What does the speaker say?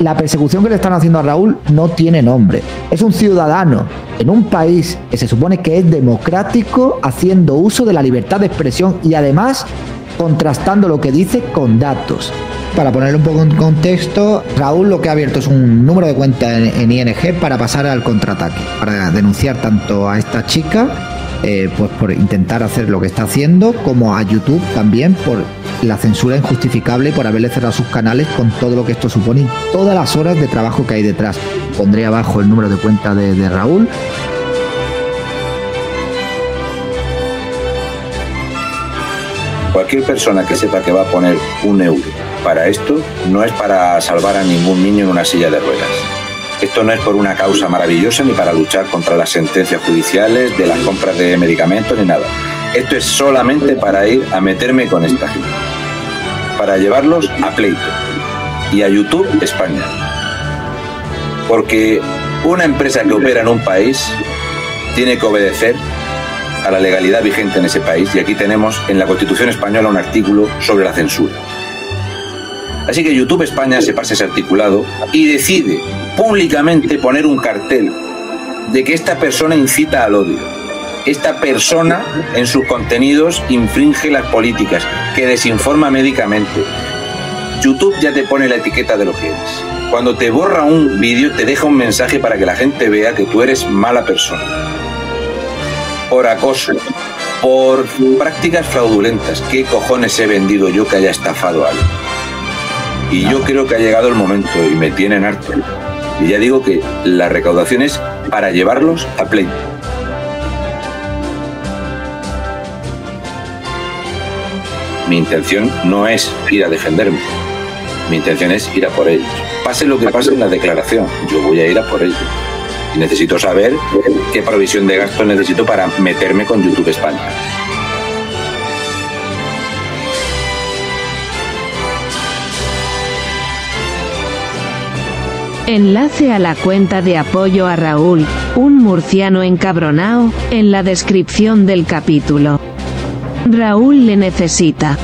La persecución que le están haciendo a Raúl no tiene nombre. Es un ciudadano en un país que se supone que es democrático haciendo uso de la libertad de expresión y además contrastando lo que dice con datos. Para ponerlo un poco en contexto, Raúl lo que ha abierto es un número de cuenta en, ING para pasar al contraataque, para denunciar tanto a esta chica, eh, pues por intentar hacer lo que está haciendo, como a YouTube también por la censura injustificable por haberle cerrado sus canales con todo lo que esto supone y todas las horas de trabajo que hay detrás. Pondré abajo el número de cuenta de Raúl Cualquier persona que sepa que va a poner un euro para esto no es para salvar a ningún niño en una silla de ruedas. Esto no es por una causa maravillosa ni para luchar contra las sentencias judiciales, de las compras de medicamentos ni nada. Esto es solamente para ir a meterme con esta gente. Para llevarlos a pleito y a YouTube España. Porque una empresa que opera en un país tiene que obedecer a la legalidad vigente en ese país y aquí tenemos en la Constitución española un artículo sobre la censura. Así que YouTube España se pasa ese articulado y decide públicamente poner un cartel de que esta persona incita al odio. Esta persona en sus contenidos infringe las políticas, que desinforma médicamente. YouTube ya te pone la etiqueta de lo que eres. Cuando te borra un vídeo te deja un mensaje para que la gente vea que tú eres mala persona por acoso, por prácticas fraudulentas. ¿Qué cojones he vendido yo que haya estafado a alguien? Y yo creo que ha llegado el momento y me tienen harto. Y ya digo que la recaudación es para llevarlos a pleito. Mi intención no es ir a defenderme. Mi intención es ir a por ellos. Pase lo que pase en la declaración, yo voy a ir a por ellos necesito saber qué provisión de gasto necesito para meterme con YouTube España. Enlace a la cuenta de apoyo a Raúl, un murciano encabronao, en la descripción del capítulo. Raúl le necesita.